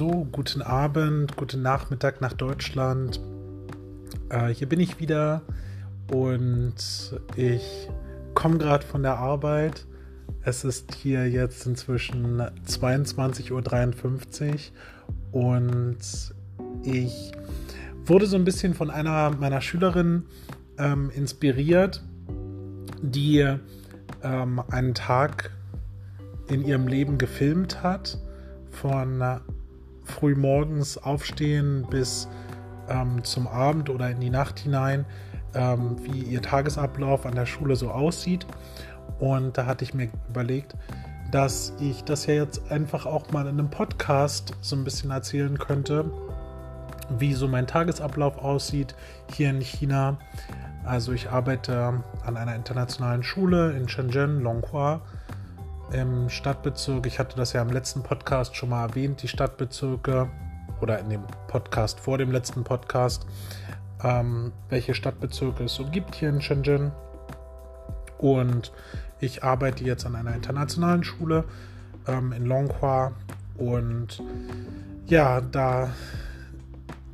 So, guten Abend, guten Nachmittag nach Deutschland. Äh, hier bin ich wieder und ich komme gerade von der Arbeit. Es ist hier jetzt inzwischen 22.53 Uhr und ich wurde so ein bisschen von einer meiner Schülerinnen ähm, inspiriert, die ähm, einen Tag in ihrem Leben gefilmt hat von früh morgens aufstehen bis ähm, zum Abend oder in die Nacht hinein, ähm, wie ihr Tagesablauf an der Schule so aussieht. Und da hatte ich mir überlegt, dass ich das ja jetzt einfach auch mal in einem Podcast so ein bisschen erzählen könnte, wie so mein Tagesablauf aussieht hier in China. Also ich arbeite an einer internationalen Schule in Shenzhen, Longhua im Stadtbezirk. Ich hatte das ja im letzten Podcast schon mal erwähnt, die Stadtbezirke oder in dem Podcast vor dem letzten Podcast, ähm, welche Stadtbezirke es so gibt hier in Shenzhen. Und ich arbeite jetzt an einer internationalen Schule ähm, in Longhua und ja, da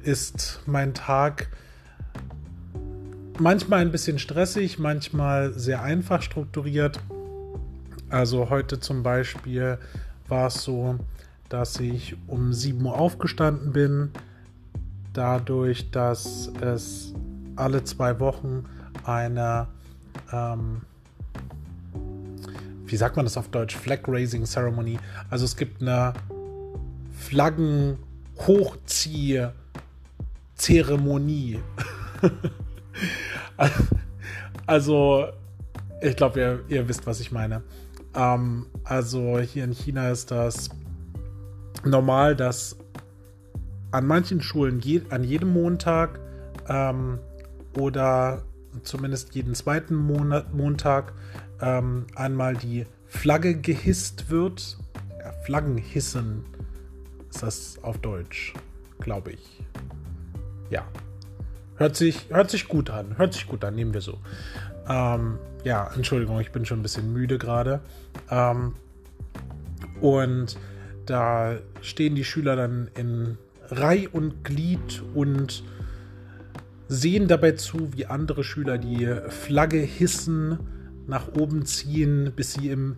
ist mein Tag manchmal ein bisschen stressig, manchmal sehr einfach strukturiert. Also heute zum Beispiel war es so, dass ich um 7 Uhr aufgestanden bin, dadurch, dass es alle zwei Wochen eine, ähm, wie sagt man das auf Deutsch, Flag Raising Ceremony. Also es gibt eine Flaggen-Hochzieh-Zeremonie. also, ich glaube, ihr, ihr wisst, was ich meine. Ähm, also hier in China ist das normal, dass an manchen Schulen je, an jedem Montag ähm, oder zumindest jeden zweiten Monat, Montag ähm, einmal die Flagge gehisst wird. Ja, Flaggen hissen ist das auf Deutsch, glaube ich. Ja. Hört sich, hört sich gut an. Hört sich gut an, nehmen wir so. Ähm, ja, Entschuldigung, ich bin schon ein bisschen müde gerade. Ähm, und da stehen die Schüler dann in Reih und Glied und sehen dabei zu, wie andere Schüler die Flagge hissen, nach oben ziehen, bis sie im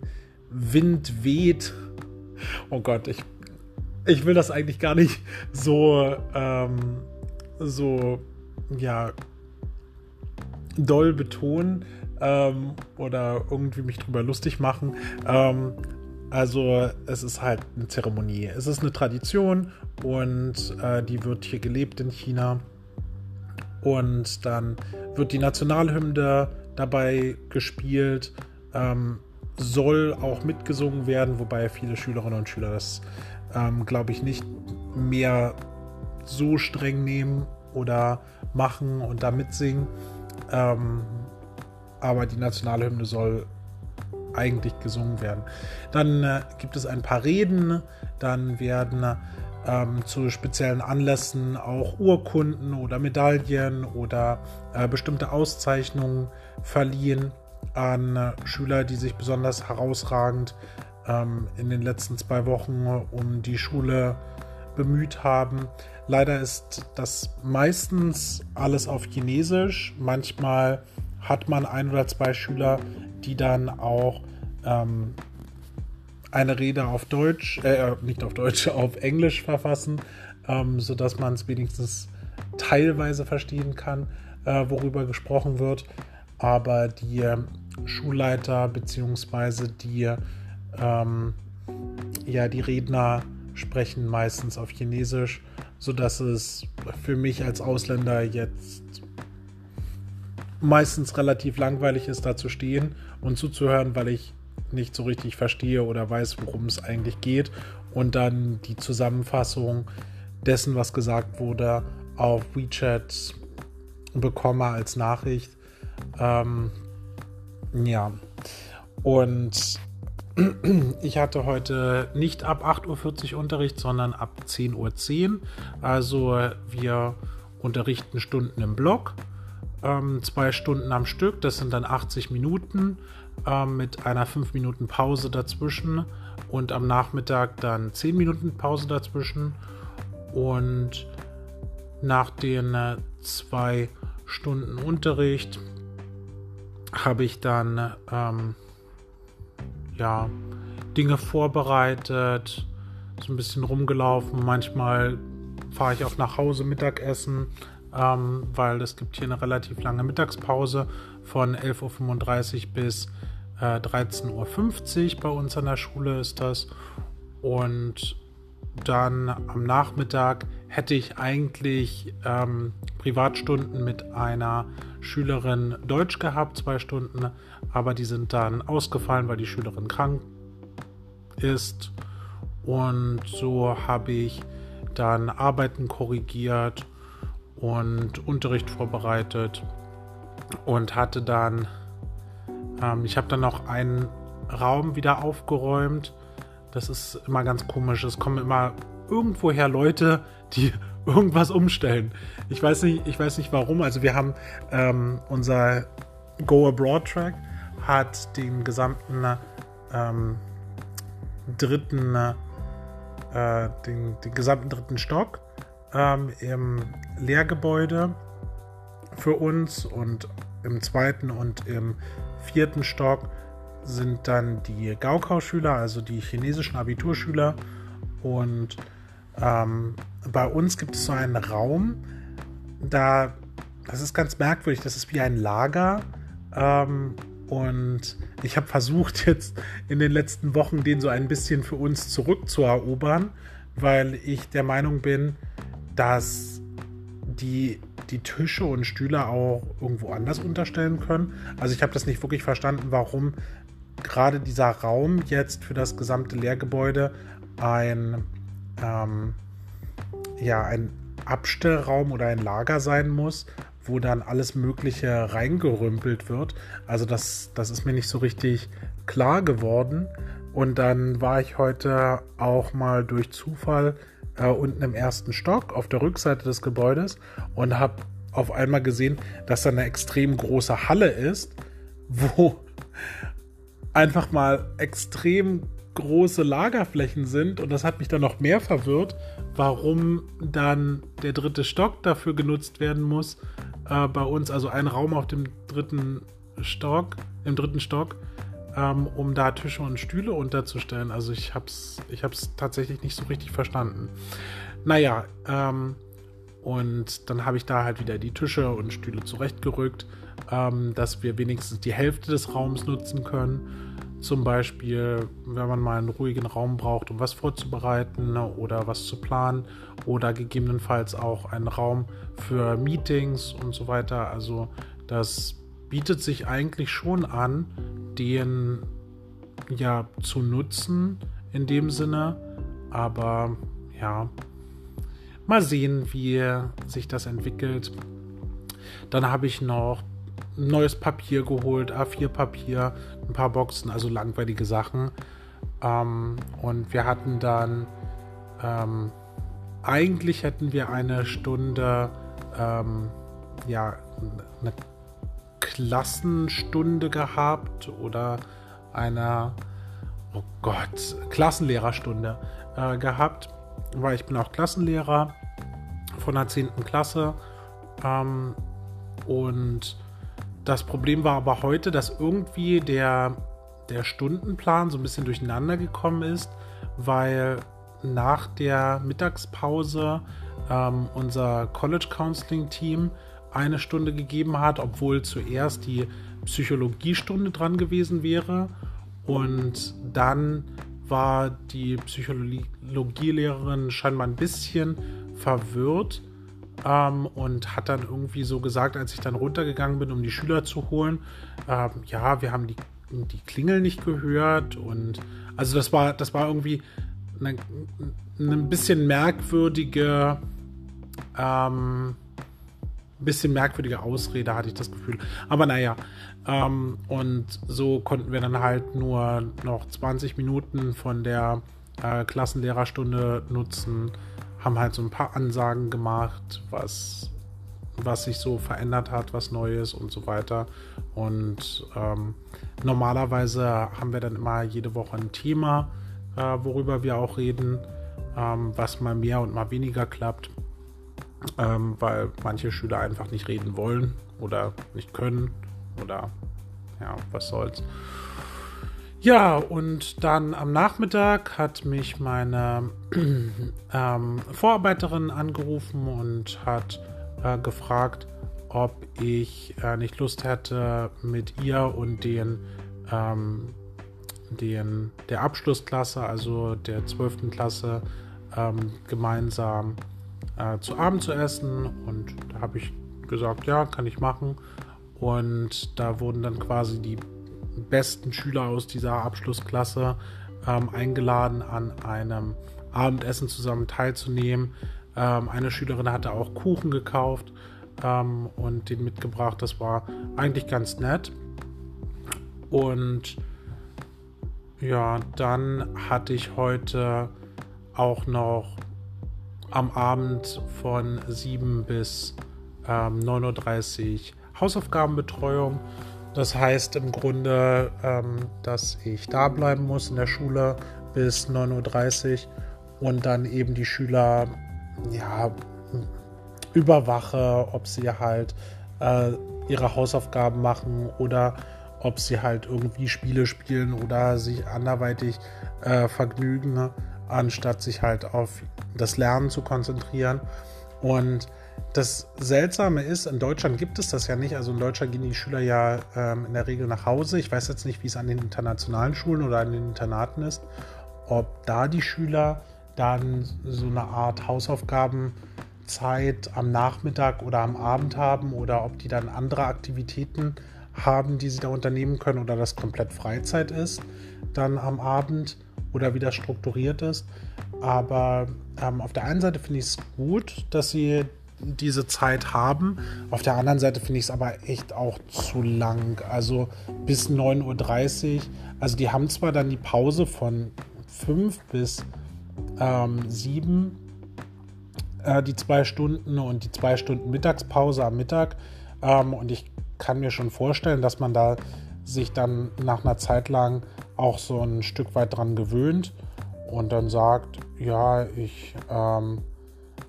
Wind weht. Oh Gott, ich, ich will das eigentlich gar nicht so, ähm, so, ja, doll betonen ähm, oder irgendwie mich drüber lustig machen. Ähm, also es ist halt eine Zeremonie. Es ist eine Tradition und äh, die wird hier gelebt in China. Und dann wird die Nationalhymne dabei gespielt, ähm, soll auch mitgesungen werden, wobei viele Schülerinnen und Schüler das, ähm, glaube ich, nicht mehr so streng nehmen oder machen und da mitsingen. Ähm, aber die Nationalhymne soll eigentlich gesungen werden. Dann äh, gibt es ein paar Reden, dann werden ähm, zu speziellen Anlässen auch Urkunden oder Medaillen oder äh, bestimmte Auszeichnungen verliehen an äh, Schüler, die sich besonders herausragend ähm, in den letzten zwei Wochen um die Schule bemüht haben. Leider ist das meistens alles auf Chinesisch. Manchmal hat man ein oder zwei Schüler, die dann auch ähm, eine Rede auf Deutsch, äh, nicht auf Deutsch, auf Englisch verfassen, ähm, sodass man es wenigstens teilweise verstehen kann, äh, worüber gesprochen wird. Aber die äh, Schulleiter bzw. die, ähm, ja, die Redner sprechen meistens auf Chinesisch, sodass es für mich als Ausländer jetzt meistens relativ langweilig ist, da zu stehen und zuzuhören, weil ich nicht so richtig verstehe oder weiß, worum es eigentlich geht. Und dann die Zusammenfassung dessen, was gesagt wurde, auf WeChat bekomme als Nachricht. Ähm, ja. Und ich hatte heute nicht ab 8.40 Uhr Unterricht, sondern ab 10.10 Uhr. Also wir unterrichten Stunden im Block ähm, zwei Stunden am Stück. Das sind dann 80 Minuten ähm, mit einer 5 Minuten Pause dazwischen und am Nachmittag dann 10 Minuten Pause dazwischen. und nach den äh, zwei Stunden Unterricht habe ich dann ähm, ja Dinge vorbereitet, so ein bisschen rumgelaufen. Manchmal fahre ich auch nach Hause Mittagessen, ähm, weil es gibt hier eine relativ lange Mittagspause von 11.35 Uhr bis äh, 13.50 Uhr. Bei uns an der Schule ist das. Und dann am Nachmittag hätte ich eigentlich ähm, Privatstunden mit einer Schülerin Deutsch gehabt, zwei Stunden, aber die sind dann ausgefallen, weil die Schülerin krank ist. Und so habe ich dann Arbeiten korrigiert und Unterricht vorbereitet und hatte dann, ähm, ich habe dann noch einen Raum wieder aufgeräumt. Das ist immer ganz komisch. Es kommen immer irgendwoher Leute, die irgendwas umstellen. Ich weiß nicht, ich weiß nicht warum. Also wir haben ähm, unser Go Abroad Track hat den gesamten ähm, dritten, äh, den, den gesamten dritten Stock ähm, im Lehrgebäude für uns und im zweiten und im vierten Stock sind dann die Gaokao-Schüler, also die chinesischen Abiturschüler. Und ähm, bei uns gibt es so einen Raum, da, das ist ganz merkwürdig, das ist wie ein Lager. Ähm, und ich habe versucht, jetzt in den letzten Wochen den so ein bisschen für uns zurückzuerobern, weil ich der Meinung bin, dass die, die Tische und Stühle auch irgendwo anders unterstellen können. Also ich habe das nicht wirklich verstanden, warum gerade dieser Raum jetzt für das gesamte Lehrgebäude ein, ähm, ja, ein Abstellraum oder ein Lager sein muss, wo dann alles Mögliche reingerümpelt wird. Also das, das ist mir nicht so richtig klar geworden. Und dann war ich heute auch mal durch Zufall äh, unten im ersten Stock auf der Rückseite des Gebäudes und habe auf einmal gesehen, dass da eine extrem große Halle ist, wo einfach mal extrem große Lagerflächen sind und das hat mich dann noch mehr verwirrt, warum dann der dritte Stock dafür genutzt werden muss äh, bei uns, also ein Raum auf dem dritten Stock, im dritten Stock, ähm, um da Tische und Stühle unterzustellen. Also ich habe es ich hab's tatsächlich nicht so richtig verstanden. Naja, ähm, und dann habe ich da halt wieder die Tische und Stühle zurechtgerückt, ähm, dass wir wenigstens die Hälfte des Raums nutzen können. Zum Beispiel, wenn man mal einen ruhigen Raum braucht, um was vorzubereiten oder was zu planen oder gegebenenfalls auch einen Raum für Meetings und so weiter. Also das bietet sich eigentlich schon an, den ja zu nutzen in dem Sinne. Aber ja, mal sehen, wie sich das entwickelt. Dann habe ich noch neues Papier geholt, A4-Papier, ein paar Boxen, also langweilige Sachen. Ähm, und wir hatten dann, ähm, eigentlich hätten wir eine Stunde, ähm, ja, eine Klassenstunde gehabt oder eine, oh Gott, Klassenlehrerstunde äh, gehabt, weil ich bin auch Klassenlehrer von der 10. Klasse. Ähm, und das Problem war aber heute, dass irgendwie der, der Stundenplan so ein bisschen durcheinander gekommen ist, weil nach der Mittagspause ähm, unser College Counseling Team eine Stunde gegeben hat, obwohl zuerst die Psychologiestunde dran gewesen wäre. Und dann war die Psychologielehrerin scheinbar ein bisschen verwirrt ähm, und hat dann irgendwie so gesagt, als ich dann runtergegangen bin, um die Schüler zu holen, ähm, ja, wir haben die, die Klingel nicht gehört und also das war, das war irgendwie eine, eine bisschen merkwürdige ähm, bisschen merkwürdige Ausrede, hatte ich das Gefühl. Aber naja, ähm, und so konnten wir dann halt nur noch 20 Minuten von der äh, Klassenlehrerstunde nutzen, haben halt so ein paar Ansagen gemacht, was, was sich so verändert hat, was Neues und so weiter. Und ähm, normalerweise haben wir dann immer jede Woche ein Thema, äh, worüber wir auch reden. ähm, was mal mehr und mal weniger klappt, ähm, weil manche Schüler einfach nicht reden wollen oder nicht können oder ja, was soll's. Ja, und dann am Nachmittag hat mich meine ähm, Vorarbeiterin angerufen und hat äh, gefragt, ob ich äh, nicht Lust hätte, mit ihr und den, ähm, den der Abschlussklasse, also der 12. Klasse, ähm, gemeinsam äh, zu Abend zu essen. Und da habe ich gesagt, ja, kann ich machen. Und da wurden dann quasi die besten Schüler aus dieser Abschlussklasse ähm, eingeladen, an einem Abendessen zusammen teilzunehmen. Ähm, eine Schülerin hatte auch Kuchen gekauft ähm, und den mitgebracht. Das war eigentlich ganz nett. Und ja, dann hatte ich heute auch noch am Abend von 7 bis ähm, 9.30 Uhr Hausaufgabenbetreuung. Das heißt im Grunde, ähm, dass ich da bleiben muss in der Schule bis 9.30 Uhr und dann eben die Schüler ja, überwache, ob sie halt äh, ihre Hausaufgaben machen oder ob sie halt irgendwie Spiele spielen oder sich anderweitig äh, vergnügen, anstatt sich halt auf das Lernen zu konzentrieren. Und das Seltsame ist, in Deutschland gibt es das ja nicht. Also in Deutschland gehen die Schüler ja ähm, in der Regel nach Hause. Ich weiß jetzt nicht, wie es an den internationalen Schulen oder an den Internaten ist, ob da die Schüler dann so eine Art Hausaufgabenzeit am Nachmittag oder am Abend haben oder ob die dann andere Aktivitäten haben, die sie da unternehmen können oder das komplett Freizeit ist, dann am Abend oder wie das strukturiert ist. Aber ähm, auf der einen Seite finde ich es gut, dass sie diese Zeit haben. Auf der anderen Seite finde ich es aber echt auch zu lang. Also bis 9.30 Uhr. Also die haben zwar dann die Pause von 5 bis ähm, 7, äh, die zwei Stunden und die zwei Stunden Mittagspause am Mittag. Ähm, und ich kann mir schon vorstellen, dass man da sich dann nach einer Zeit lang auch so ein Stück weit dran gewöhnt und dann sagt, ja, ich, ähm,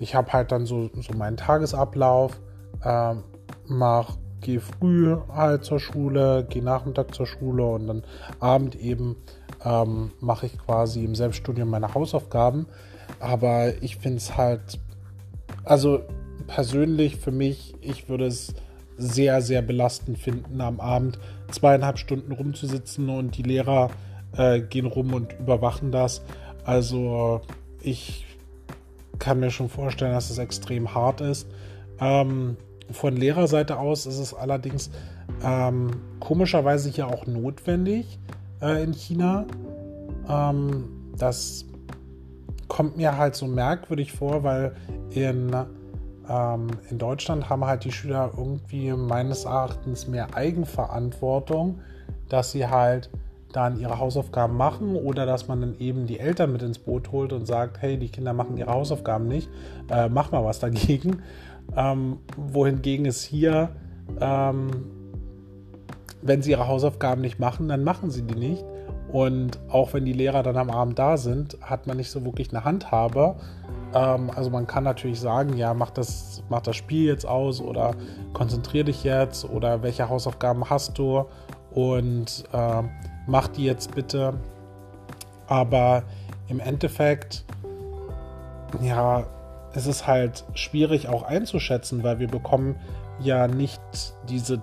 ich habe halt dann so, so meinen Tagesablauf, ähm, mach, gehe früh halt zur Schule, gehe Nachmittag zur Schule und dann Abend eben ähm, mache ich quasi im Selbststudium meine Hausaufgaben. Aber ich finde es halt, also persönlich für mich, ich würde es sehr, sehr belastend finden, am Abend zweieinhalb Stunden rumzusitzen und die Lehrer äh, gehen rum und überwachen das. Also ich kann mir schon vorstellen, dass es extrem hart ist. Ähm, von Lehrerseite aus ist es allerdings ähm, komischerweise hier auch notwendig äh, in China. Ähm, das kommt mir halt so merkwürdig vor, weil in ähm, in Deutschland haben halt die Schüler irgendwie meines Erachtens mehr Eigenverantwortung, dass sie halt dann ihre Hausaufgaben machen oder dass man dann eben die Eltern mit ins Boot holt und sagt, hey, die Kinder machen ihre Hausaufgaben nicht, äh, mach mal was dagegen. Ähm, wohingegen es hier, ähm, wenn sie ihre Hausaufgaben nicht machen, dann machen sie die nicht. Und auch wenn die Lehrer dann am Abend da sind, hat man nicht so wirklich eine Handhabe, ähm, also man kann natürlich sagen, ja, mach das, mach das Spiel jetzt aus oder konzentrier dich jetzt oder welche Hausaufgaben hast du und äh, mach die jetzt bitte. Aber im Endeffekt, ja, es ist halt schwierig auch einzuschätzen, weil wir bekommen ja nicht diese,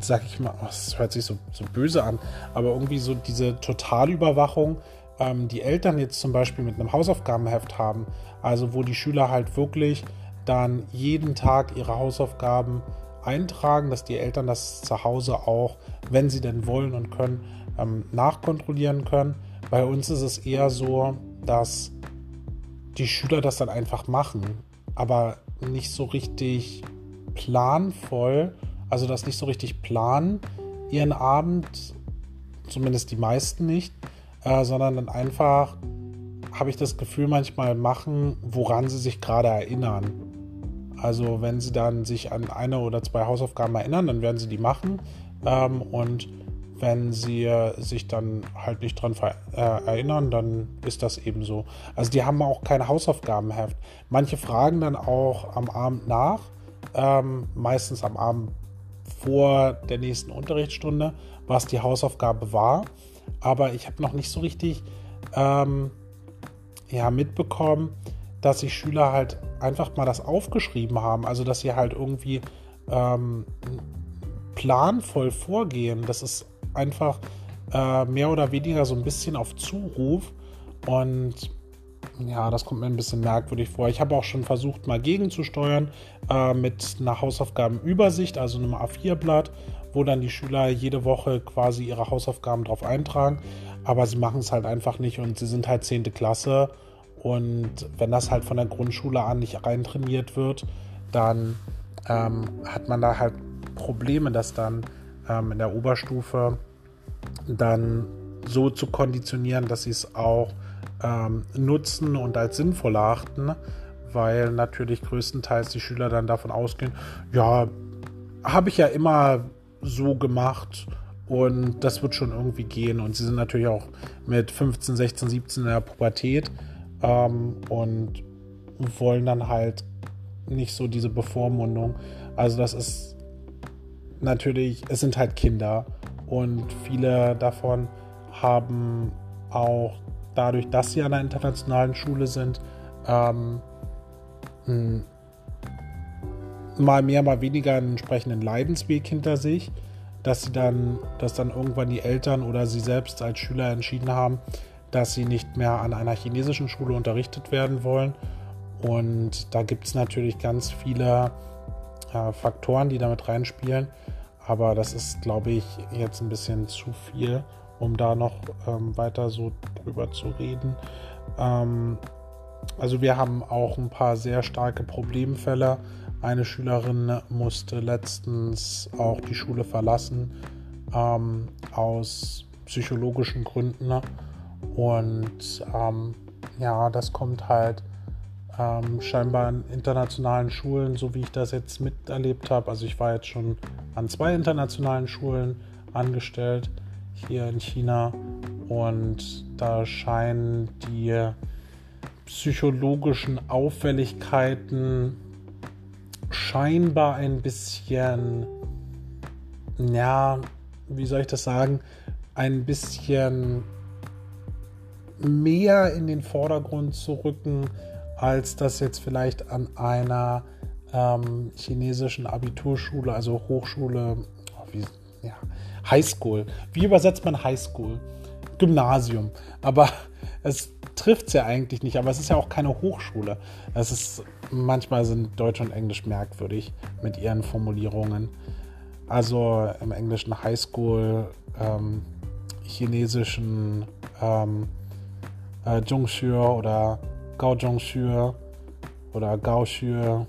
sag ich mal, oh, das hört sich so, so böse an, aber irgendwie so diese Totalüberwachung, ähm, die Eltern jetzt zum Beispiel mit einem Hausaufgabenheft haben, also wo die Schüler halt wirklich dann jeden Tag ihre Hausaufgaben eintragen, dass die Eltern das zu Hause auch, wenn sie denn wollen und können, ähm, nachkontrollieren können. Bei uns ist es eher so, dass die Schüler das dann einfach machen, aber nicht so richtig planvoll, also das nicht so richtig planen, ihren Abend, zumindest die meisten nicht, äh, sondern dann einfach, habe ich das Gefühl, manchmal machen, woran sie sich gerade erinnern. Also wenn sie dann sich an eine oder zwei Hausaufgaben erinnern, dann werden sie die machen. Ähm, und wenn sie sich dann halt nicht dran äh, erinnern, dann ist das eben so. Also die haben auch kein Hausaufgabenheft. Manche fragen dann auch am Abend nach, ähm, meistens am Abend vor der nächsten Unterrichtsstunde, was die Hausaufgabe war. Aber ich habe noch nicht so richtig ähm, ja, mitbekommen, dass sich Schüler halt einfach mal das aufgeschrieben haben. Also dass sie halt irgendwie ähm, planvoll vorgehen. Das ist einfach äh, mehr oder weniger so ein bisschen auf Zuruf. Und ja, das kommt mir ein bisschen merkwürdig vor. Ich habe auch schon versucht, mal gegenzusteuern äh, mit einer Hausaufgabenübersicht, also einem A4-Blatt, wo dann die Schüler jede Woche quasi ihre Hausaufgaben drauf eintragen. Aber sie machen es halt einfach nicht und sie sind halt 10. Klasse. Und wenn das halt von der Grundschule an nicht reintrainiert wird, dann ähm, hat man da halt Probleme, das dann ähm, in der Oberstufe dann so zu konditionieren, dass sie es auch ähm, nutzen und als sinnvoll achten, weil natürlich größtenteils die Schüler dann davon ausgehen, ja, habe ich ja immer so gemacht und das wird schon irgendwie gehen. Und sie sind natürlich auch mit 15, 16, 17 in der Pubertät ähm, und wollen dann halt nicht so diese Bevormundung. Also das ist natürlich, es sind halt Kinder und viele davon haben auch dadurch, dass sie an einer internationalen Schule sind, ähm, mal mehr, mal weniger einen entsprechenden Leidensweg hinter sich, dass sie dann, dass dann irgendwann die Eltern oder sie selbst als Schüler entschieden haben, dass sie nicht mehr an einer chinesischen Schule unterrichtet werden wollen. Und da gibt es natürlich ganz viele äh, Faktoren, die damit reinspielen. Aber das ist, glaube ich, jetzt ein bisschen zu viel, um da noch ähm, weiter so drüber zu reden. Ähm, also wir haben auch ein paar sehr starke Problemfälle. Eine Schülerin musste letztens auch die Schule verlassen ähm, aus psychologischen Gründen. Und ähm, ja, das kommt halt ähm, scheinbar an internationalen Schulen, so wie ich das jetzt miterlebt habe. Also ich war jetzt schon an zwei internationalen Schulen angestellt hier in China und da scheinen die psychologischen Auffälligkeiten scheinbar ein bisschen, ja, wie soll ich das sagen, ein bisschen mehr in den Vordergrund zu rücken, als das jetzt vielleicht an einer ähm, chinesischen Abiturschule, also Hochschule, oh, wie, ja, Highschool. Wie übersetzt man Highschool? Gymnasium. Aber es trifft es ja eigentlich nicht, aber es ist ja auch keine Hochschule. Es ist, manchmal sind Deutsch und Englisch merkwürdig mit ihren Formulierungen. Also im englischen Highschool, ähm, chinesischen ähm, äh, Zhongshu oder Gaozhongshu oder Gaoxue.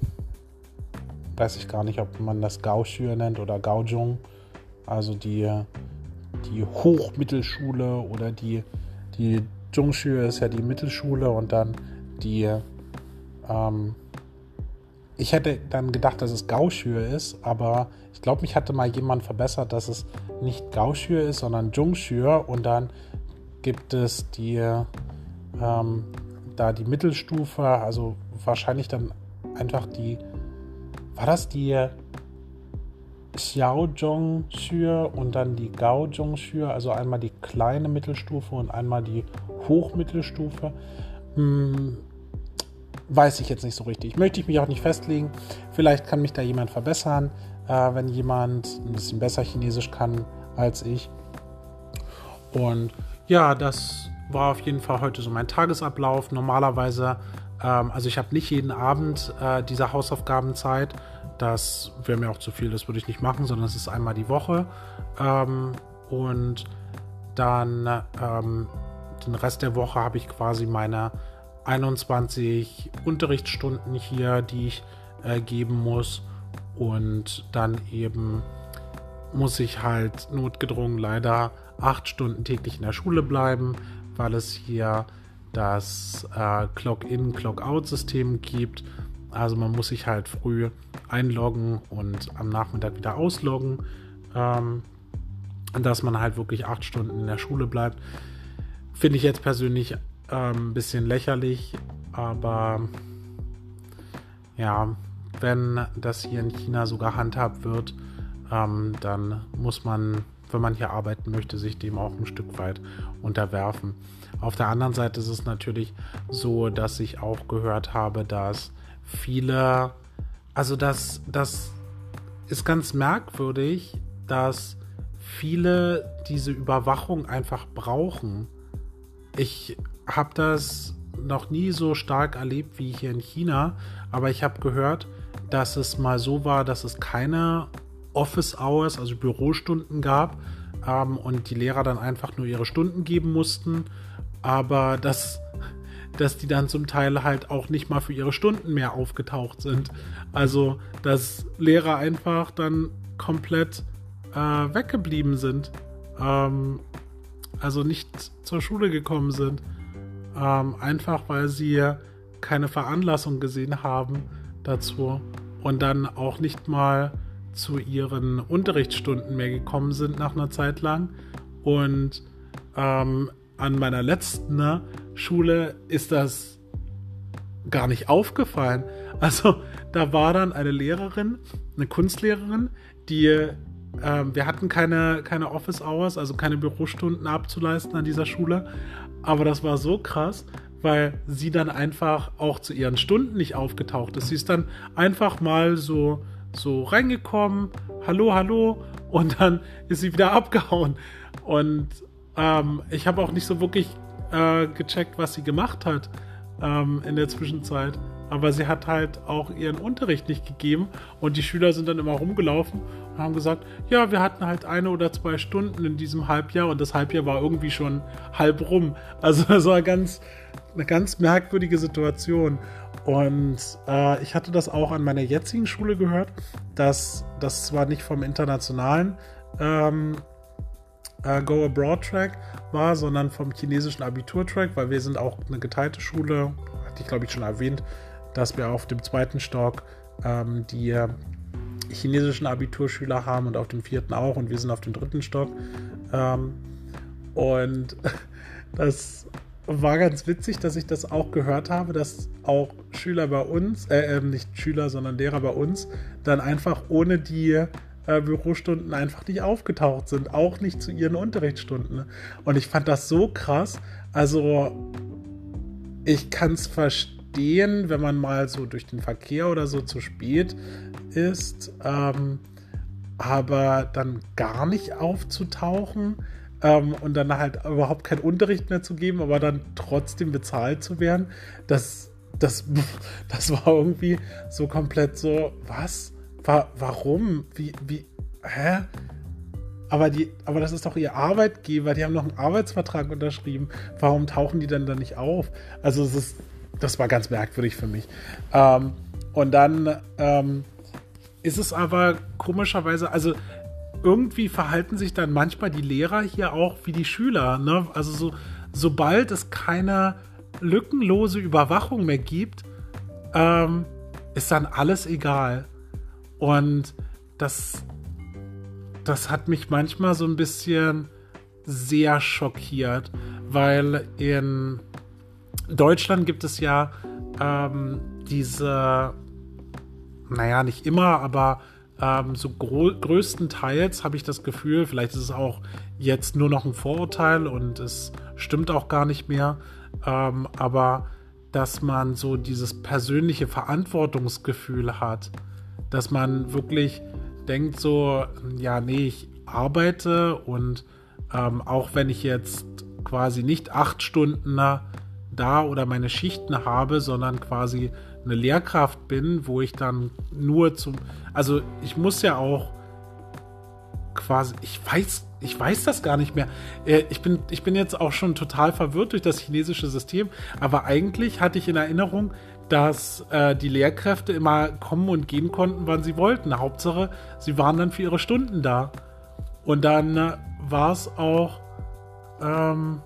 Weiß ich gar nicht, ob man das Gaoxue nennt oder Gaozhong. Also die, die Hochmittelschule oder die, die Zhongshu ist ja die Mittelschule und dann die, ähm, ich hätte dann gedacht, dass es Gaoxue ist, aber ich glaube, mich hatte mal jemand verbessert, dass es nicht Gaoxue ist, sondern Zhongshu und dann gibt es die ähm, da die Mittelstufe, also wahrscheinlich dann einfach die, war das die Xiaozhong-Schür und dann die Gaozhong-Schür, also einmal die kleine Mittelstufe und einmal die Hochmittelstufe. Hm, weiß ich jetzt nicht so richtig. Möchte ich mich auch nicht festlegen. Vielleicht kann mich da jemand verbessern, äh, wenn jemand ein bisschen besser Chinesisch kann als ich. Und ja, das war auf jeden Fall heute so mein Tagesablauf. Normalerweise, ähm, also ich habe nicht jeden Abend äh, diese Hausaufgabenzeit. Das wäre mir auch zu viel, das würde ich nicht machen, sondern es ist einmal die Woche. Ähm, und dann ähm, den Rest der Woche habe ich quasi meine 21 Unterrichtsstunden hier, die ich äh, geben muss. Und dann eben muss ich halt notgedrungen leider acht Stunden täglich in der Schule bleiben weil es hier das äh, Clock-in, Clock-out-System gibt. Also man muss sich halt früh einloggen und am Nachmittag wieder ausloggen. Ähm, dass man halt wirklich acht Stunden in der Schule bleibt. Finde ich jetzt persönlich ähm, ein bisschen lächerlich, aber ja, wenn das hier in China so gehandhabt wird, ähm, dann muss man, wenn man hier arbeiten möchte, sich dem auch ein Stück weit unterwerfen. Auf der anderen Seite ist es natürlich so, dass ich auch gehört habe, dass viele, also das, das ist ganz merkwürdig, dass viele diese Überwachung einfach brauchen. Ich habe das noch nie so stark erlebt wie hier in China, aber ich habe gehört, dass es mal so war, dass es keine Office Hours, also Bürostunden gab ähm, und die Lehrer dann einfach nur ihre Stunden geben mussten, aber dass, dass die dann zum Teil halt auch nicht mal für ihre Stunden mehr aufgetaucht sind. Also, dass Lehrer einfach dann komplett äh, weggeblieben sind. Ähm, also nicht zur Schule gekommen sind. Ähm, einfach weil sie keine Veranlassung gesehen haben dazu und dann auch nicht mal zu ihren Unterrichtsstunden mehr gekommen sind nach einer Zeit lang. Und ähm, an meiner letzten ne, Schule ist das gar nicht aufgefallen. Also da war dann eine Lehrerin, eine Kunstlehrerin, die ähm, wir hatten keine, keine Office Hours, also keine Bürostunden abzuleisten an dieser Schule. Aber das war so krass, weil sie dann einfach auch zu ihren Stunden nicht aufgetaucht ist. Sie ist dann einfach mal so, so reingekommen, hallo, hallo, und dann ist sie wieder abgehauen. Und ähm, ich habe auch nicht so wirklich äh, gecheckt, was sie gemacht hat ähm, in der Zwischenzeit. Aber sie hat halt auch ihren Unterricht nicht gegeben und die Schüler sind dann immer rumgelaufen und haben gesagt, ja, wir hatten halt eine oder zwei Stunden in diesem Halbjahr und das Halbjahr war irgendwie schon halb rum. Also das war ganz, eine ganz merkwürdige Situation. Und äh, ich hatte das auch an meiner jetzigen Schule gehört, dass das zwar nicht vom internationalen ähm, äh, Go Abroad Track war, sondern vom chinesischen Abitur Track, weil wir sind auch eine geteilte Schule, hatte ich glaube ich schon erwähnt, dass wir auf dem zweiten Stock ähm, die chinesischen Abiturschüler haben und auf dem vierten auch und wir sind auf dem dritten Stock. Ähm, und das war ganz witzig, dass ich das auch gehört habe, dass auch Schüler bei uns, äh, ähm, nicht Schüler, sondern Lehrer bei uns, dann einfach ohne die äh, Bürostunden einfach nicht aufgetaucht sind, auch nicht zu ihren Unterrichtsstunden. Und ich fand das so krass. Also, ich kann es verstehen, wenn man mal so durch den Verkehr oder so zu spät ist, ähm, aber dann gar nicht aufzutauchen ähm, und dann halt überhaupt keinen Unterricht mehr zu geben, aber dann trotzdem bezahlt zu werden, das, das, das war irgendwie so komplett so, was? War, warum? Wie, wie, hä? Aber, die, aber das ist doch ihr Arbeitgeber, die haben noch einen Arbeitsvertrag unterschrieben. Warum tauchen die denn da nicht auf? Also es ist, das war ganz merkwürdig für mich. Ähm, und dann ähm, ist es aber komischerweise, also irgendwie verhalten sich dann manchmal die Lehrer hier auch wie die Schüler. Ne? Also so, sobald es keine lückenlose Überwachung mehr gibt, ähm, ist dann alles egal. Und das, das hat mich manchmal so ein bisschen sehr schockiert, weil in Deutschland gibt es ja ähm, diese, naja, nicht immer, aber ähm, so größtenteils habe ich das Gefühl, vielleicht ist es auch jetzt nur noch ein Vorurteil und es stimmt auch gar nicht mehr, ähm, aber dass man so dieses persönliche Verantwortungsgefühl hat, dass man wirklich denkt so, ja, nee, ich arbeite und ähm, auch wenn ich jetzt quasi nicht acht Stunden da oder meine Schichten habe, sondern quasi eine Lehrkraft bin, wo ich dann nur zum, also ich muss ja auch quasi, ich weiß, ich weiß das gar nicht mehr. Äh, ich bin, ich bin jetzt auch schon total verwirrt durch das chinesische System, aber eigentlich hatte ich in Erinnerung, dass äh, die Lehrkräfte immer kommen und gehen konnten, wann sie wollten. Hauptsache, sie waren dann für ihre Stunden da. Und dann äh, war es auch, ähm,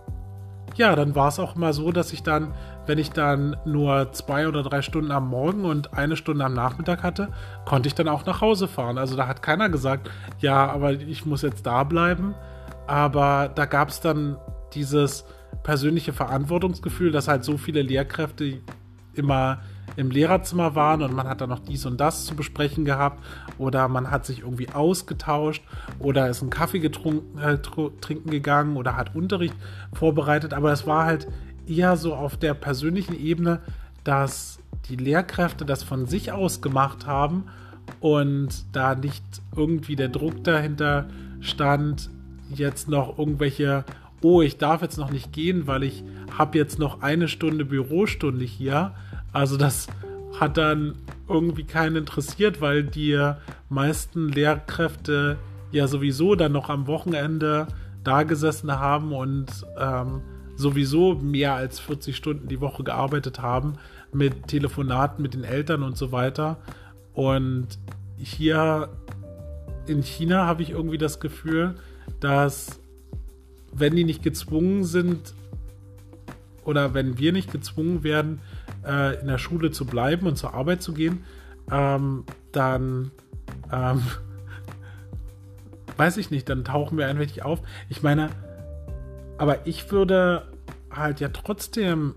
ja, dann war es auch immer so, dass ich dann wenn ich dann nur zwei oder drei Stunden am Morgen und eine Stunde am Nachmittag hatte, konnte ich dann auch nach Hause fahren. Also da hat keiner gesagt, ja, aber ich muss jetzt da bleiben. aber da gab es dann dieses persönliche Verantwortungsgefühl, dass halt so viele Lehrkräfte immer im Lehrerzimmer waren und man hat dann noch dies und das zu besprechen gehabt oder man hat sich irgendwie ausgetauscht oder ist einen Kaffee getrunken, äh, trinken gegangen oder hat Unterricht vorbereitet, aber es war halt eher so auf der persönlichen Ebene, dass die Lehrkräfte das von sich aus gemacht haben und da nicht irgendwie der Druck dahinter stand, jetzt noch irgendwelche, oh, ich darf jetzt noch nicht gehen, weil ich habe jetzt noch eine Stunde Bürostunde hier. Also das hat dann irgendwie keinen interessiert, weil die meisten Lehrkräfte ja sowieso dann noch am Wochenende da gesessen haben und ähm, sowieso mehr als 40 Stunden die Woche gearbeitet haben mit Telefonaten mit den Eltern und so weiter. Und hier in China habe ich irgendwie das Gefühl, dass wenn die nicht gezwungen sind oder wenn wir nicht gezwungen werden, äh, in der Schule zu bleiben und zur Arbeit zu gehen, ähm, dann ähm, weiß ich nicht, dann tauchen wir einfach nicht auf. Ich meine, aber ich würde halt ja trotzdem,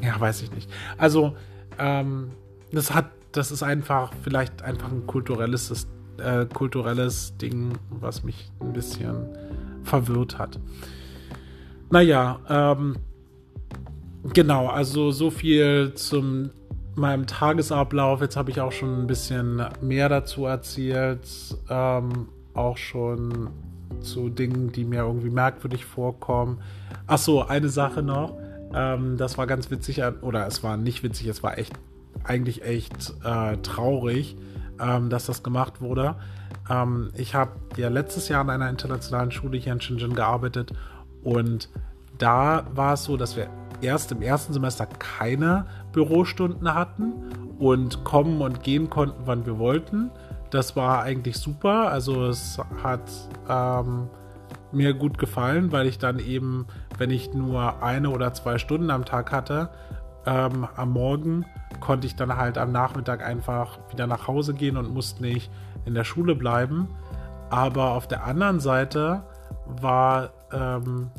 ja, weiß ich nicht. Also, ähm, das hat, das ist einfach vielleicht einfach ein kulturelles äh, kulturelles Ding, was mich ein bisschen verwirrt hat. Naja, ähm, genau, also so viel zum meinem Tagesablauf. Jetzt habe ich auch schon ein bisschen mehr dazu erzählt. Ähm, auch schon zu Dingen, die mir irgendwie merkwürdig vorkommen. Ach so, eine Sache noch. Ähm, das war ganz witzig, oder es war nicht witzig, es war echt, eigentlich echt äh, traurig ähm, dass das gemacht wurde. Ähm, ich habe ja letztes Jahr an einer internationalen Schule hier in Shenzhen gearbeitet und da war es so, dass wir erst im ersten Semester keine Bürostunden hatten und kommen und gehen konnten, wann wir wollten. Das war eigentlich super. Also es hat ähm, mir gut gefallen, weil ich dann eben, wenn ich nur eine oder zwei Stunden am Tag hatte, ähm, am Morgen konnte ich dann halt am Nachmittag einfach wieder nach Hause gehen und musste nicht in der Schule bleiben. Aber auf der anderen Seite war ähm,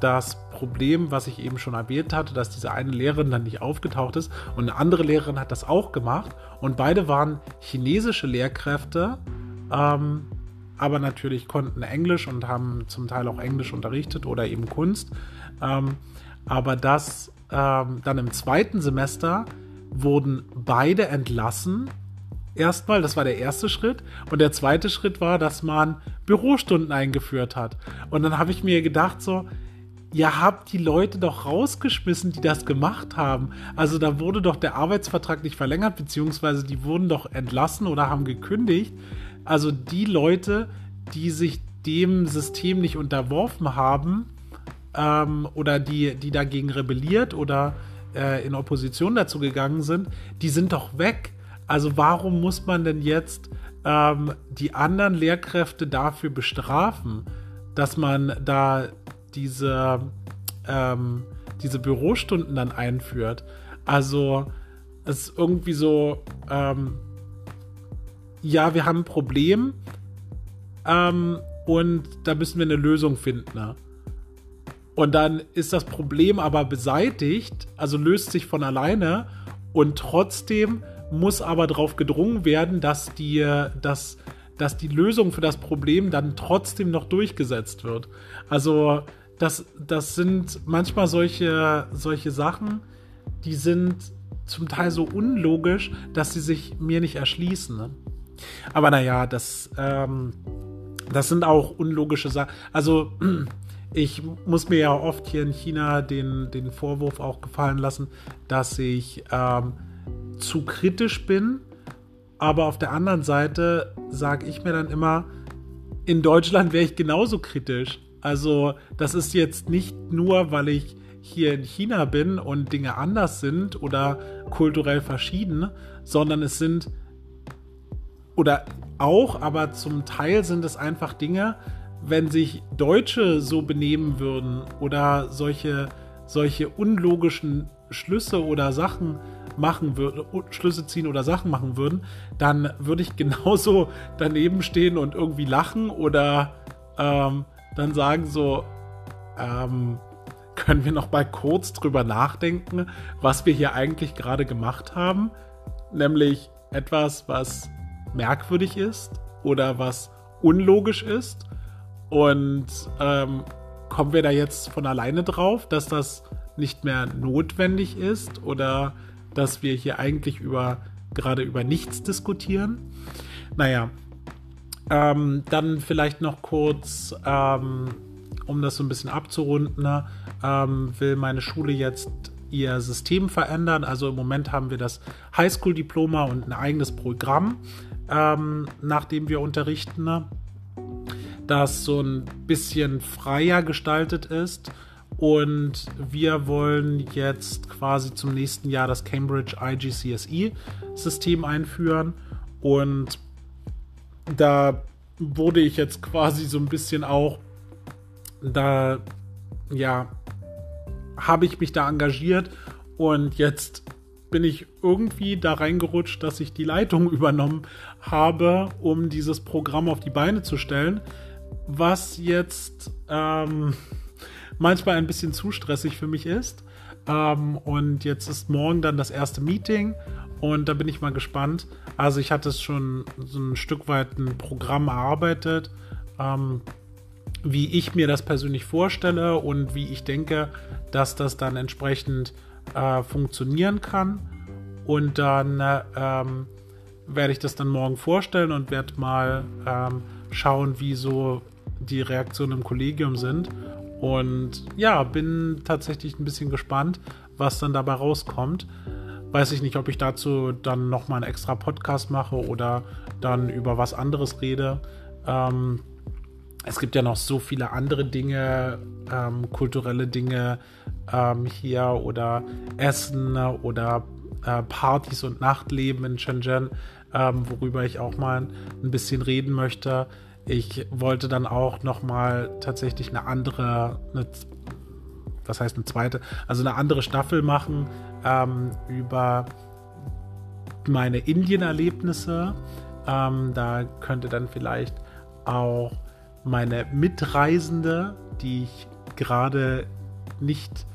das Problem, was ich eben schon erwähnt hatte, dass diese eine Lehrerin dann nicht aufgetaucht ist und eine andere Lehrerin hat das auch gemacht und beide waren chinesische Lehrkräfte, ähm, aber natürlich konnten Englisch und haben zum Teil auch Englisch unterrichtet oder eben Kunst. Ähm, aber das ähm, dann im zweiten Semester wurden beide entlassen. Erstmal, das war der erste Schritt. Und der zweite Schritt war, dass man Bürostunden eingeführt hat. Und dann habe ich mir gedacht, so, ihr habt die Leute doch rausgeschmissen, die das gemacht haben. Also da wurde doch der Arbeitsvertrag nicht verlängert, beziehungsweise die wurden doch entlassen oder haben gekündigt. Also die Leute, die sich dem System nicht unterworfen haben, ähm, oder die, die dagegen rebelliert oder äh, in Opposition dazu gegangen sind, die sind doch weg. Also warum muss man denn jetzt ähm, die anderen Lehrkräfte dafür bestrafen, dass man da diese, ähm, diese Bürostunden dann einführt? Also es ist irgendwie so, ähm, ja, wir haben ein Problem ähm, und da müssen wir eine Lösung finden. Ne? Und dann ist das Problem aber beseitigt, also löst sich von alleine und trotzdem muss aber darauf gedrungen werden, dass die, dass, dass die Lösung für das Problem dann trotzdem noch durchgesetzt wird. Also das, das sind manchmal solche, solche Sachen, die sind zum Teil so unlogisch, dass sie sich mir nicht erschließen. Ne? Aber naja, das, ähm, das sind auch unlogische Sachen. Also ich muss mir ja oft hier in China den, den Vorwurf auch gefallen lassen, dass ich ähm, zu kritisch bin. Aber auf der anderen Seite sage ich mir dann immer, in Deutschland wäre ich genauso kritisch. Also das ist jetzt nicht nur, weil ich hier in China bin und Dinge anders sind oder kulturell verschieden, sondern es sind oder auch, aber zum Teil sind es einfach Dinge, wenn sich Deutsche so benehmen würden oder solche, solche unlogischen Schlüsse oder Sachen machen würden, Schlüsse ziehen oder Sachen machen würden, dann würde ich genauso daneben stehen und irgendwie lachen oder ähm, dann sagen so, ähm, können wir noch mal kurz drüber nachdenken, was wir hier eigentlich gerade gemacht haben? Nämlich etwas, was merkwürdig ist oder was unlogisch ist. Und ähm, kommen wir da jetzt von alleine drauf, dass das nicht mehr notwendig ist oder dass wir hier eigentlich über gerade über nichts diskutieren? Naja, ähm, dann vielleicht noch kurz, ähm, um das so ein bisschen abzurunden, ne, ähm, will meine Schule jetzt ihr System verändern. Also im Moment haben wir das Highschool-Diploma und ein eigenes Programm, ähm, nach dem wir unterrichten, ne, das so ein bisschen freier gestaltet ist. Und wir wollen jetzt quasi zum nächsten Jahr das Cambridge IGCSE-System einführen. Und da wurde ich jetzt quasi so ein bisschen auch, da, ja, habe ich mich da engagiert und jetzt bin ich irgendwie da reingerutscht, dass ich die Leitung übernommen habe, um dieses Programm auf die Beine zu stellen, was jetzt ähm, manchmal ein bisschen zu stressig für mich ist. Ähm, und jetzt ist morgen dann das erste Meeting und da bin ich mal gespannt. Also ich hatte es schon so ein Stück weit ein Programm erarbeitet, ähm, wie ich mir das persönlich vorstelle und wie ich denke, dass das dann entsprechend äh, funktionieren kann. Und dann äh, ähm, werde ich das dann morgen vorstellen und werde mal ähm, schauen, wie so die Reaktionen im Kollegium sind. Und ja, bin tatsächlich ein bisschen gespannt, was dann dabei rauskommt. Weiß ich nicht, ob ich dazu dann nochmal einen extra Podcast mache oder dann über was anderes rede. Ähm, es gibt ja noch so viele andere Dinge, ähm, kulturelle Dinge ähm, hier oder Essen oder äh, Partys und Nachtleben in Shenzhen, ähm, worüber ich auch mal ein bisschen reden möchte. Ich wollte dann auch noch mal tatsächlich eine andere, eine, was heißt eine zweite, also eine andere Staffel machen ähm, über meine Indien-Erlebnisse. Ähm, da könnte dann vielleicht auch meine Mitreisende, die ich gerade nicht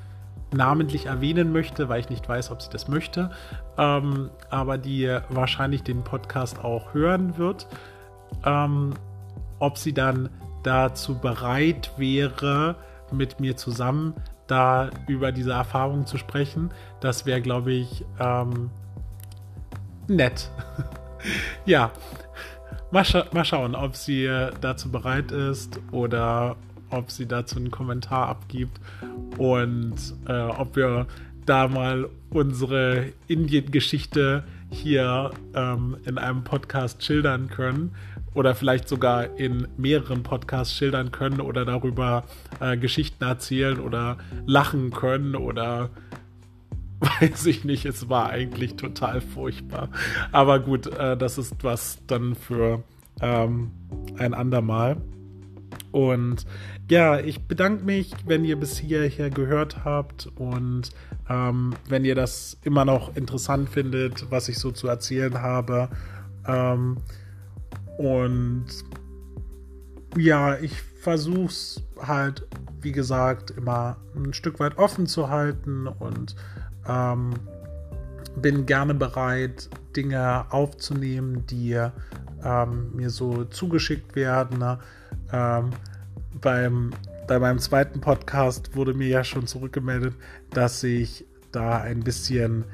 namentlich erwähnen möchte, weil ich nicht weiß, ob sie das möchte, ähm, aber die wahrscheinlich den Podcast auch hören wird, ähm, ob sie dann dazu bereit wäre, mit mir zusammen da über diese Erfahrung zu sprechen. Das wäre, glaube ich, ähm, nett. ja, mal, scha mal, schauen, ob sie dazu bereit ist oder ob sie dazu einen Kommentar abgibt und äh, ob wir da mal unsere Indien-Geschichte hier ähm, in einem Podcast schildern können oder vielleicht sogar in mehreren Podcasts schildern können oder darüber äh, Geschichten erzählen oder lachen können oder weiß ich nicht, es war eigentlich total furchtbar. Aber gut, äh, das ist was dann für ähm, ein andermal. Und ja, ich bedanke mich, wenn ihr bis hierher gehört habt und ähm, wenn ihr das immer noch interessant findet, was ich so zu erzählen habe. Ähm, und ja, ich versuche es halt, wie gesagt, immer ein Stück weit offen zu halten und ähm, bin gerne bereit, Dinge aufzunehmen, die ähm, mir so zugeschickt werden. Ne? Ähm, beim, bei meinem zweiten Podcast wurde mir ja schon zurückgemeldet, dass ich da ein bisschen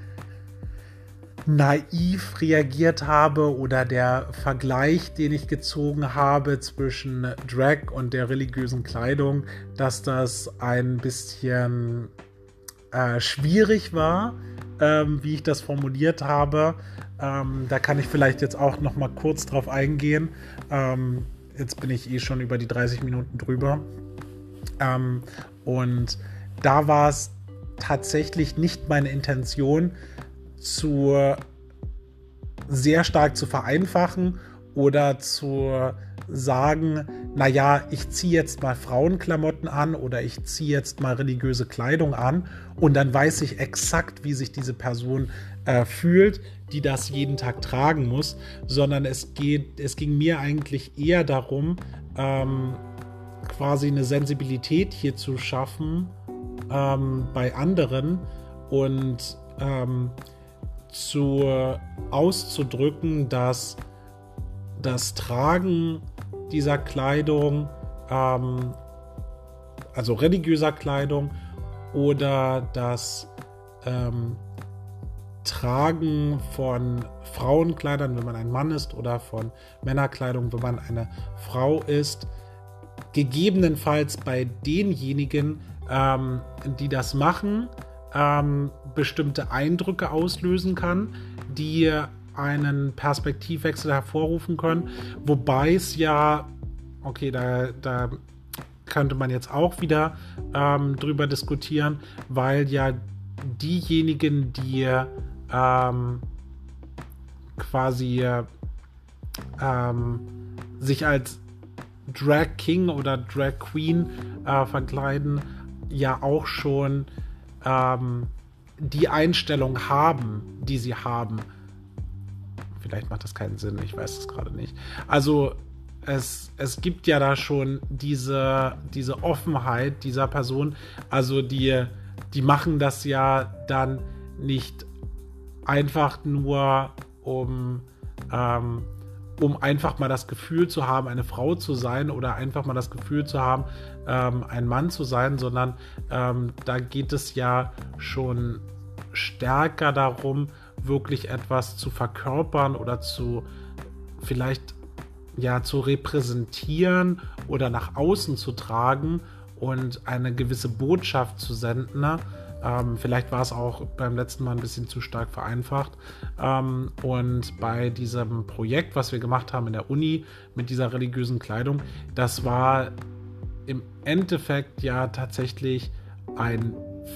naiv reagiert habe oder der Vergleich, den ich gezogen habe zwischen Drag und der religiösen Kleidung, dass das ein bisschen äh, schwierig war, ähm, wie ich das formuliert habe. Ähm, da kann ich vielleicht jetzt auch noch mal kurz drauf eingehen. Ähm, jetzt bin ich eh schon über die 30 Minuten drüber. Ähm, und da war es tatsächlich nicht meine Intention, zu sehr stark zu vereinfachen oder zu sagen, naja, ich ziehe jetzt mal Frauenklamotten an oder ich ziehe jetzt mal religiöse Kleidung an und dann weiß ich exakt, wie sich diese Person äh, fühlt, die das jeden Tag tragen muss, sondern es geht, es ging mir eigentlich eher darum, ähm, quasi eine Sensibilität hier zu schaffen ähm, bei anderen und ähm, zu auszudrücken, dass das Tragen dieser Kleidung, ähm, also religiöser Kleidung oder das ähm, Tragen von Frauenkleidern, wenn man ein Mann ist, oder von Männerkleidung, wenn man eine Frau ist, gegebenenfalls bei denjenigen, ähm, die das machen, ähm, bestimmte Eindrücke auslösen kann, die einen Perspektivwechsel hervorrufen können. Wobei es ja, okay, da, da könnte man jetzt auch wieder ähm, drüber diskutieren, weil ja diejenigen, die ähm, quasi ähm, sich als Drag King oder Drag Queen äh, verkleiden, ja auch schon ähm, die Einstellung haben, die sie haben. Vielleicht macht das keinen Sinn, ich weiß es gerade nicht. Also es, es gibt ja da schon diese, diese Offenheit dieser Person. Also die, die machen das ja dann nicht einfach nur, um, ähm, um einfach mal das Gefühl zu haben, eine Frau zu sein oder einfach mal das Gefühl zu haben, ähm, ein Mann zu sein, sondern ähm, da geht es ja schon stärker darum, wirklich etwas zu verkörpern oder zu vielleicht ja zu repräsentieren oder nach außen zu tragen und eine gewisse Botschaft zu senden. Ne? Ähm, vielleicht war es auch beim letzten Mal ein bisschen zu stark vereinfacht. Ähm, und bei diesem Projekt, was wir gemacht haben in der Uni mit dieser religiösen Kleidung, das war im Endeffekt ja tatsächlich ein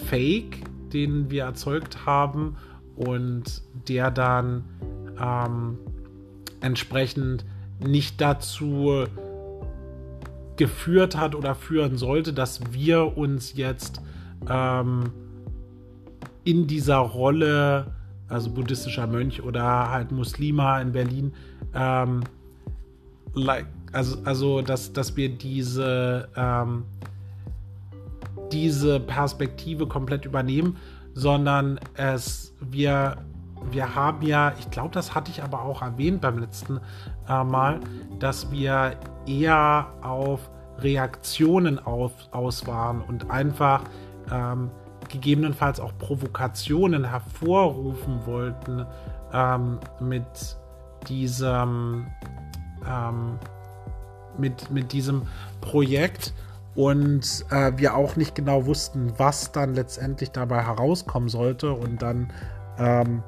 Fake, den wir erzeugt haben und der dann ähm, entsprechend nicht dazu geführt hat oder führen sollte, dass wir uns jetzt ähm, in dieser Rolle, also buddhistischer Mönch oder halt Muslima in Berlin, ähm, like, also, also dass, dass wir diese, ähm, diese Perspektive komplett übernehmen, sondern es, wir wir haben ja, ich glaube, das hatte ich aber auch erwähnt beim letzten äh, Mal, dass wir eher auf Reaktionen auf, aus waren und einfach ähm, gegebenenfalls auch Provokationen hervorrufen wollten ähm, mit diesem ähm, mit, mit diesem Projekt. Und äh, wir auch nicht genau wussten, was dann letztendlich dabei herauskommen sollte. Und dann ähm,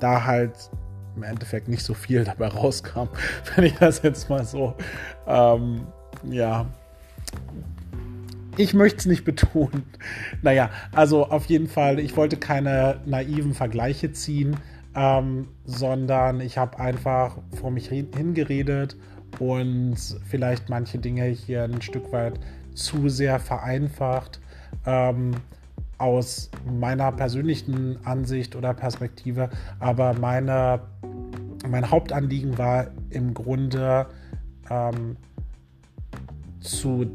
da halt im Endeffekt nicht so viel dabei rauskam, wenn ich das jetzt mal so, ähm, ja, ich möchte es nicht betonen. Naja, also auf jeden Fall, ich wollte keine naiven Vergleiche ziehen, ähm, sondern ich habe einfach vor mich hingeredet und vielleicht manche Dinge hier ein Stück weit zu sehr vereinfacht. Ähm, aus meiner persönlichen Ansicht oder Perspektive, aber meine, mein Hauptanliegen war im Grunde ähm, zu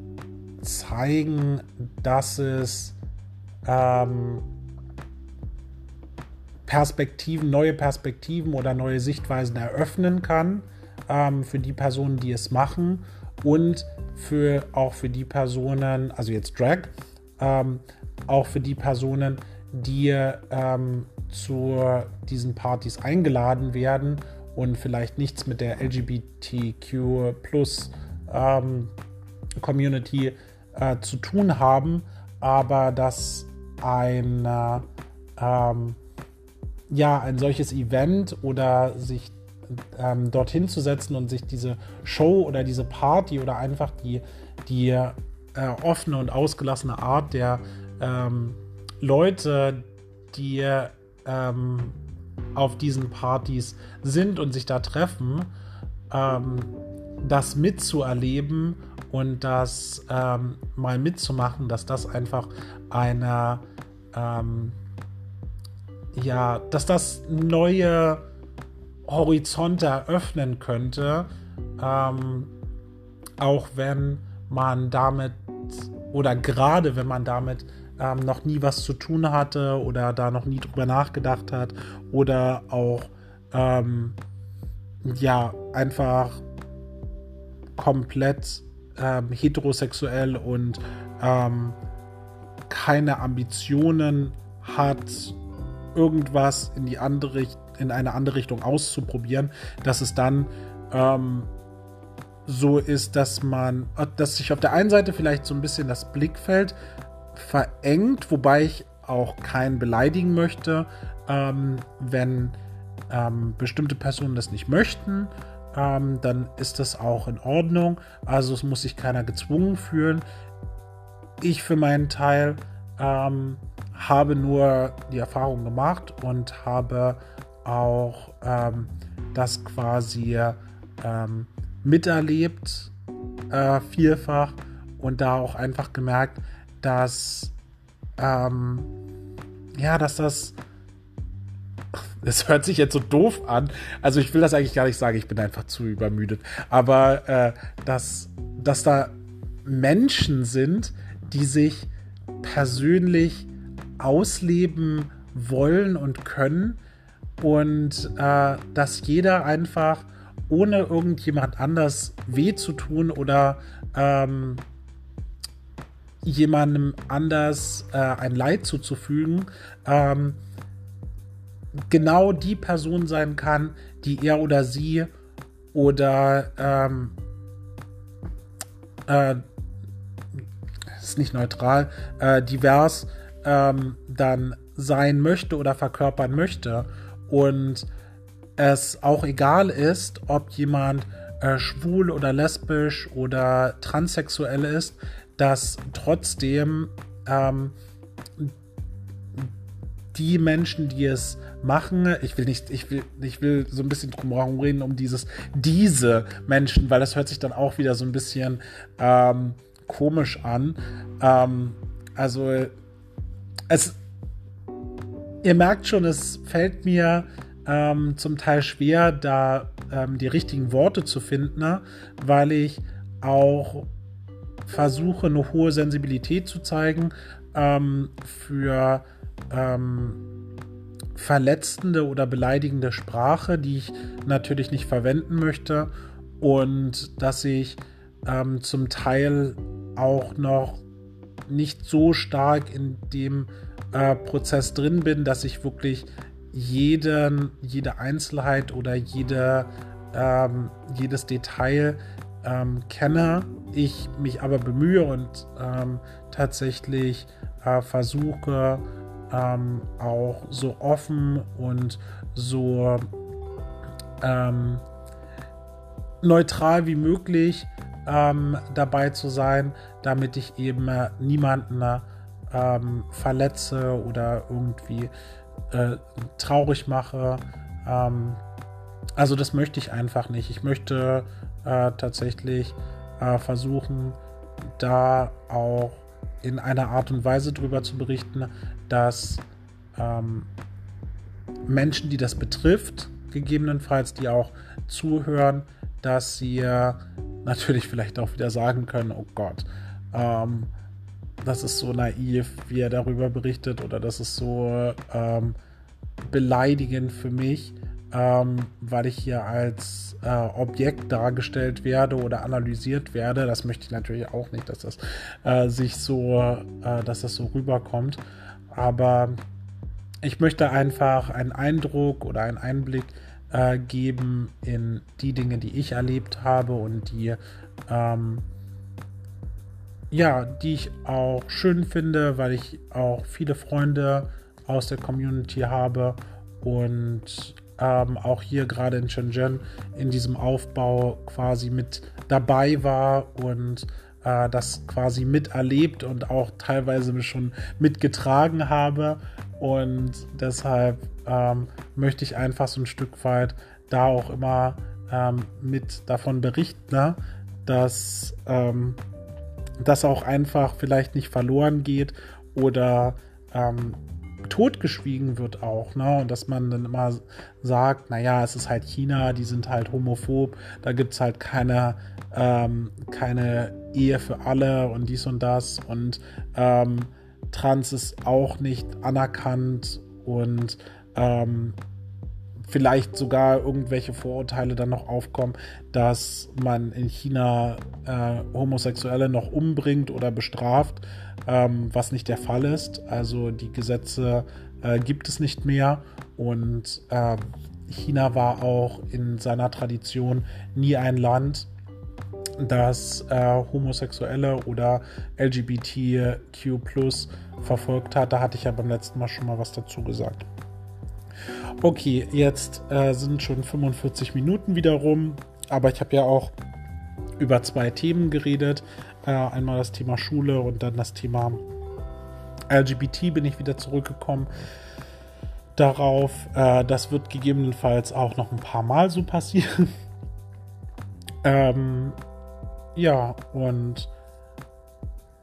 zeigen, dass es ähm, Perspektiven, neue Perspektiven oder neue Sichtweisen eröffnen kann ähm, für die Personen, die es machen und für auch für die Personen, also jetzt Drag, ähm, auch für die Personen, die ähm, zu diesen Partys eingeladen werden und vielleicht nichts mit der LGBTQ plus ähm, Community äh, zu tun haben, aber dass ein, äh, ähm, ja, ein solches Event oder sich ähm, dorthin zu setzen und sich diese Show oder diese Party oder einfach die, die äh, offene und ausgelassene Art der ähm, Leute, die ähm, auf diesen Partys sind und sich da treffen, ähm, das mitzuerleben und das ähm, mal mitzumachen, dass das einfach eine, ähm, ja, dass das neue Horizonte eröffnen könnte, ähm, auch wenn man damit oder gerade wenn man damit ähm, noch nie was zu tun hatte oder da noch nie drüber nachgedacht hat oder auch ähm, ja einfach komplett ähm, heterosexuell und ähm, keine Ambitionen hat, irgendwas in die andere in eine andere Richtung auszuprobieren, dass es dann ähm, so ist, dass man, dass sich auf der einen Seite vielleicht so ein bisschen das Blickfeld verengt, wobei ich auch keinen beleidigen möchte, ähm, wenn ähm, bestimmte Personen das nicht möchten, ähm, dann ist das auch in Ordnung. Also es muss sich keiner gezwungen fühlen. Ich für meinen Teil ähm, habe nur die Erfahrung gemacht und habe auch ähm, das quasi ähm, miterlebt, äh, vielfach und da auch einfach gemerkt, dass ähm, ja, dass das das hört sich jetzt so doof an. Also ich will das eigentlich gar nicht sagen, ich bin einfach zu übermüdet. Aber äh, dass, dass da Menschen sind, die sich persönlich ausleben wollen und können und äh, dass jeder einfach ohne irgendjemand anders weh zu tun oder ähm, jemandem anders äh, ein Leid zuzufügen, ähm, genau die Person sein kann, die er oder sie oder ähm, äh, ist nicht neutral, äh, divers ähm, dann sein möchte oder verkörpern möchte. Und es auch egal ist, ob jemand äh, schwul oder lesbisch oder transsexuell ist, dass trotzdem ähm, die Menschen, die es machen, ich will nicht, ich will, ich will so ein bisschen drum herum reden um dieses, diese Menschen, weil das hört sich dann auch wieder so ein bisschen ähm, komisch an. Ähm, also es, ihr merkt schon, es fällt mir ähm, zum Teil schwer, da ähm, die richtigen Worte zu finden, weil ich auch versuche, eine hohe Sensibilität zu zeigen ähm, für ähm, verletzende oder beleidigende Sprache, die ich natürlich nicht verwenden möchte und dass ich ähm, zum Teil auch noch nicht so stark in dem äh, Prozess drin bin, dass ich wirklich jeden, jede Einzelheit oder jede, ähm, jedes Detail ähm, kenne. Ich mich aber bemühe und ähm, tatsächlich äh, versuche, ähm, auch so offen und so ähm, neutral wie möglich ähm, dabei zu sein, damit ich eben äh, niemanden ähm, verletze oder irgendwie äh, traurig mache. Ähm, also das möchte ich einfach nicht. Ich möchte äh, tatsächlich äh, versuchen, da auch in einer Art und Weise darüber zu berichten, dass ähm, Menschen, die das betrifft, gegebenenfalls, die auch zuhören, dass sie äh, natürlich vielleicht auch wieder sagen können, oh Gott, ähm, das ist so naiv, wie er darüber berichtet, oder das ist so ähm, beleidigend für mich, ähm, weil ich hier als äh, Objekt dargestellt werde oder analysiert werde. Das möchte ich natürlich auch nicht, dass das äh, sich so, äh, dass das so rüberkommt. Aber ich möchte einfach einen Eindruck oder einen Einblick äh, geben in die Dinge, die ich erlebt habe und die ähm, ja, die ich auch schön finde, weil ich auch viele Freunde aus der Community habe und ähm, auch hier gerade in Shenzhen in diesem Aufbau quasi mit dabei war und äh, das quasi miterlebt und auch teilweise schon mitgetragen habe. Und deshalb ähm, möchte ich einfach so ein Stück weit da auch immer ähm, mit davon berichten, ne? dass ähm, das auch einfach vielleicht nicht verloren geht oder ähm, totgeschwiegen wird auch, ne? Und dass man dann immer sagt, naja, es ist halt China, die sind halt homophob, da gibt es halt keine, ähm, keine Ehe für alle und dies und das und ähm, Trans ist auch nicht anerkannt und ähm, vielleicht sogar irgendwelche Vorurteile dann noch aufkommen, dass man in China äh, Homosexuelle noch umbringt oder bestraft, ähm, was nicht der Fall ist. Also die Gesetze äh, gibt es nicht mehr und äh, China war auch in seiner Tradition nie ein Land, das äh, Homosexuelle oder LGBTQ verfolgt hat. Da hatte ich ja beim letzten Mal schon mal was dazu gesagt. Okay, jetzt äh, sind schon 45 Minuten wieder rum, aber ich habe ja auch über zwei Themen geredet. Äh, einmal das Thema Schule und dann das Thema LGBT bin ich wieder zurückgekommen darauf. Äh, das wird gegebenenfalls auch noch ein paar Mal so passieren. ähm, ja, und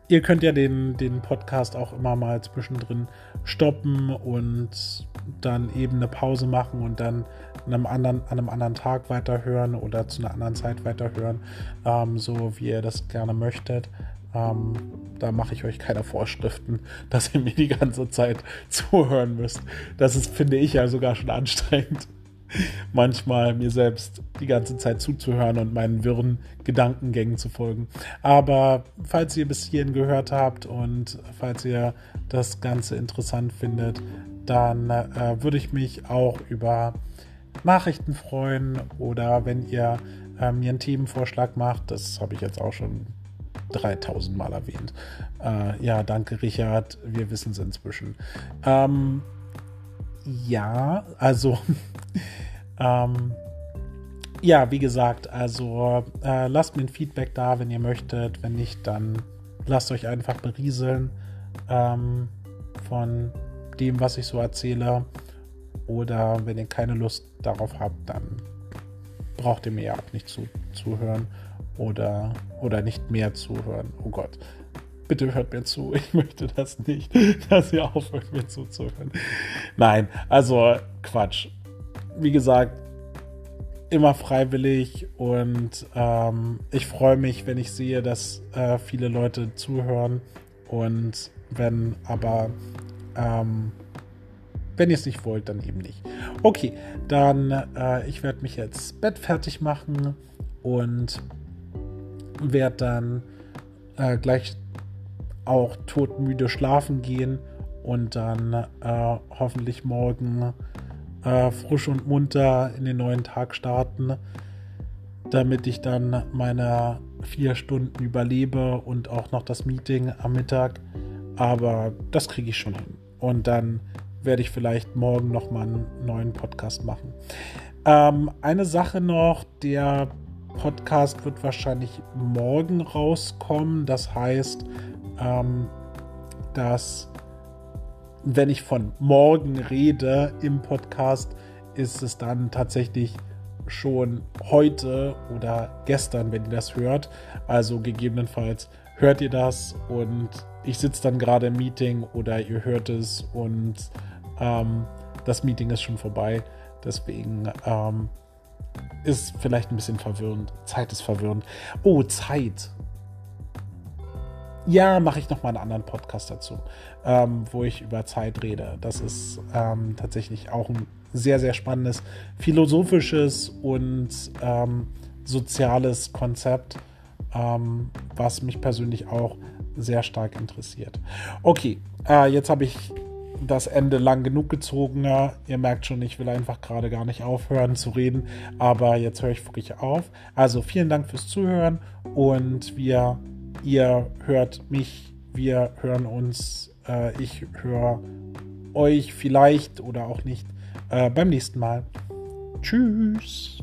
ihr könnt ja den, den Podcast auch immer mal zwischendrin stoppen und dann eben eine Pause machen und dann an einem anderen, an einem anderen Tag weiterhören oder zu einer anderen Zeit weiterhören, ähm, so wie ihr das gerne möchtet. Ähm, da mache ich euch keine Vorschriften, dass ihr mir die ganze Zeit zuhören müsst. Das ist, finde ich ja sogar schon anstrengend manchmal mir selbst die ganze Zeit zuzuhören und meinen wirren Gedankengängen zu folgen. Aber falls ihr bis hierhin gehört habt und falls ihr das Ganze interessant findet, dann äh, würde ich mich auch über Nachrichten freuen oder wenn ihr äh, mir einen Themenvorschlag macht. Das habe ich jetzt auch schon 3000 Mal erwähnt. Äh, ja, danke Richard. Wir wissen es inzwischen. Ähm, ja, also ähm, ja, wie gesagt, also äh, lasst mir ein Feedback da, wenn ihr möchtet. Wenn nicht, dann lasst euch einfach berieseln ähm, von dem, was ich so erzähle. Oder wenn ihr keine Lust darauf habt, dann braucht ihr mir ja auch nicht zu, zuhören oder, oder nicht mehr zuhören. Oh Gott. Bitte hört mir zu. Ich möchte das nicht, dass ihr aufhört, mir zuzuhören. Nein, also Quatsch. Wie gesagt, immer freiwillig und ähm, ich freue mich, wenn ich sehe, dass äh, viele Leute zuhören und wenn aber ähm, wenn ihr es nicht wollt, dann eben nicht. Okay, dann äh, ich werde mich jetzt Bett fertig machen und werde dann äh, gleich auch todmüde schlafen gehen und dann äh, hoffentlich morgen äh, frisch und munter in den neuen Tag starten, damit ich dann meine vier Stunden überlebe und auch noch das Meeting am Mittag. Aber das kriege ich schon hin. Und dann werde ich vielleicht morgen noch mal einen neuen Podcast machen. Ähm, eine Sache noch, der Podcast wird wahrscheinlich morgen rauskommen. Das heißt, ähm, dass wenn ich von morgen rede im Podcast, ist es dann tatsächlich schon heute oder gestern, wenn ihr das hört. Also gegebenenfalls hört ihr das und ich sitze dann gerade im Meeting oder ihr hört es und ähm, das Meeting ist schon vorbei. Deswegen ähm, ist vielleicht ein bisschen verwirrend. Zeit ist verwirrend. Oh, Zeit. Ja, mache ich nochmal einen anderen Podcast dazu, ähm, wo ich über Zeit rede. Das ist ähm, tatsächlich auch ein sehr, sehr spannendes philosophisches und ähm, soziales Konzept, ähm, was mich persönlich auch sehr stark interessiert. Okay, äh, jetzt habe ich das Ende lang genug gezogen. Ihr merkt schon, ich will einfach gerade gar nicht aufhören zu reden, aber jetzt höre ich wirklich auf. Also vielen Dank fürs Zuhören und wir, ihr hört mich, wir hören uns, äh, ich höre euch vielleicht oder auch nicht äh, beim nächsten Mal. Tschüss.